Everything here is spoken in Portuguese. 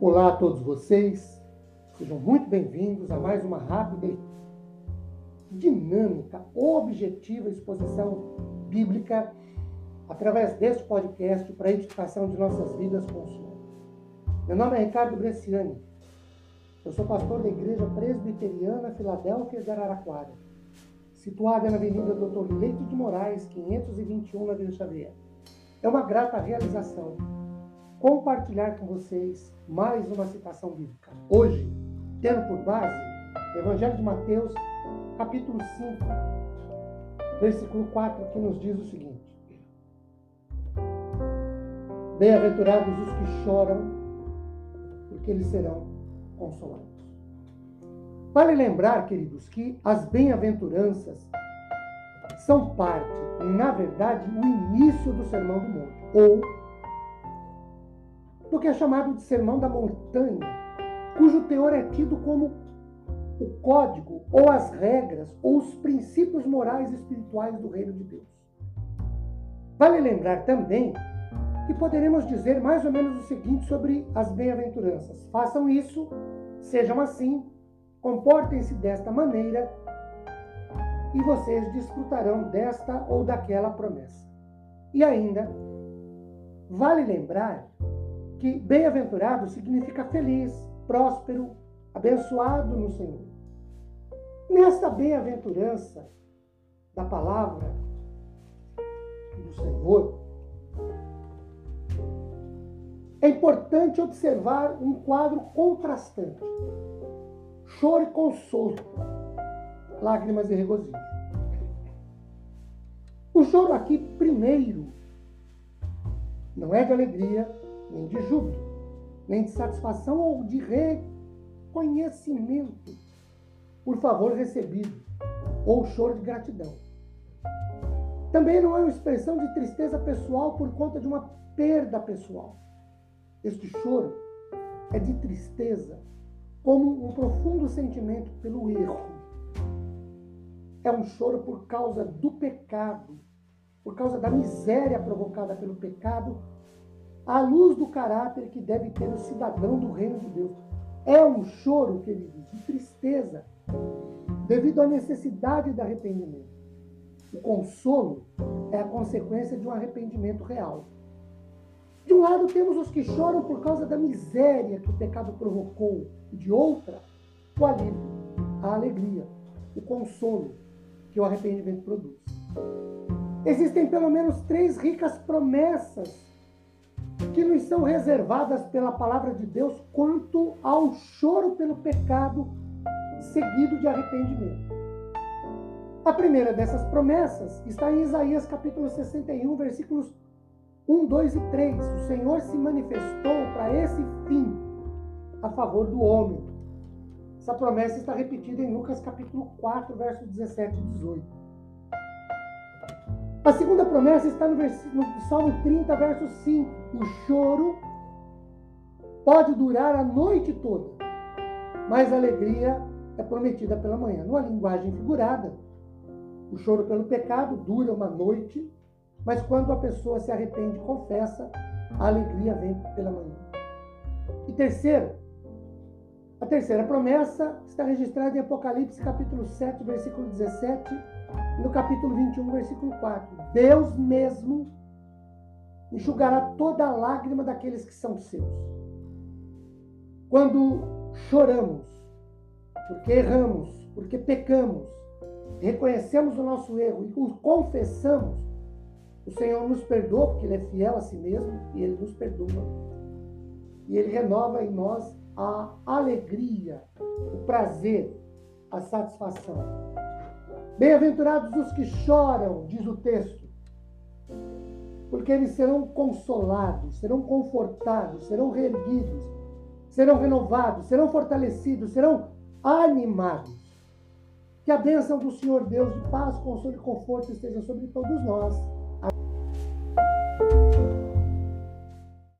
Olá a todos vocês, sejam muito bem-vindos a mais uma rápida dinâmica, objetiva exposição bíblica através deste podcast para a edificação de nossas vidas com o Senhor. Meu nome é Ricardo Bresciani, eu sou pastor da Igreja Presbiteriana Filadélfia de Araraquara, situada na Avenida Doutor Leite de Moraes, 521, na Vila Xavier. É uma grata realização compartilhar com vocês mais uma citação bíblica. Hoje, tendo por base o Evangelho de Mateus, capítulo 5, versículo 4, que nos diz o seguinte: Bem-aventurados os que choram, porque eles serão consolados. Vale lembrar, queridos, que as bem-aventuranças são parte, na verdade, o início do Sermão do Monte, ou do que é chamado de Sermão da Montanha, cujo teor é tido como o código, ou as regras, ou os princípios morais e espirituais do reino de Deus. Vale lembrar também que poderemos dizer mais ou menos o seguinte sobre as bem-aventuranças: façam isso, sejam assim, comportem-se desta maneira, e vocês desfrutarão desta ou daquela promessa. E ainda, vale lembrar que bem-aventurado significa feliz, próspero, abençoado no Senhor. Nesta bem-aventurança da palavra do Senhor, é importante observar um quadro contrastante: choro e consolo, lágrimas e regozijo. O choro aqui, primeiro, não é de alegria, nem de júbilo, nem de satisfação ou de reconhecimento por favor recebido, ou choro de gratidão. Também não é uma expressão de tristeza pessoal por conta de uma perda pessoal. Este choro é de tristeza como um profundo sentimento pelo erro. É um choro por causa do pecado, por causa da miséria provocada pelo pecado à luz do caráter que deve ter o cidadão do reino de Deus. É um choro, queridos, de tristeza, devido à necessidade de arrependimento. O consolo é a consequência de um arrependimento real. De um lado, temos os que choram por causa da miséria que o pecado provocou, e de outra, o alívio, a alegria, o consolo que o arrependimento produz. Existem pelo menos três ricas promessas que nos são reservadas pela palavra de Deus quanto ao choro pelo pecado seguido de arrependimento. A primeira dessas promessas está em Isaías capítulo 61, versículos 1, 2 e 3. O Senhor se manifestou para esse fim a favor do homem. Essa promessa está repetida em Lucas capítulo 4, versos 17 e 18. A segunda promessa está no, no Salmo 30, verso 5. O choro pode durar a noite toda, mas a alegria é prometida pela manhã. Numa linguagem figurada, o choro pelo pecado dura uma noite, mas quando a pessoa se arrepende e confessa, a alegria vem pela manhã. E terceiro, a terceira promessa está registrada em Apocalipse capítulo 7, versículo 17 no capítulo 21, versículo 4. Deus mesmo enxugará toda a lágrima daqueles que são seus. Quando choramos, porque erramos, porque pecamos, reconhecemos o nosso erro e o confessamos, o Senhor nos perdoa, porque Ele é fiel a si mesmo e Ele nos perdoa. E Ele renova em nós a alegria, o prazer, a satisfação. Bem-aventurados os que choram, diz o texto, porque eles serão consolados, serão confortados, serão reerguidos, serão renovados, serão fortalecidos, serão animados. Que a bênção do Senhor Deus de paz, consolo e conforto esteja sobre todos nós. Amém.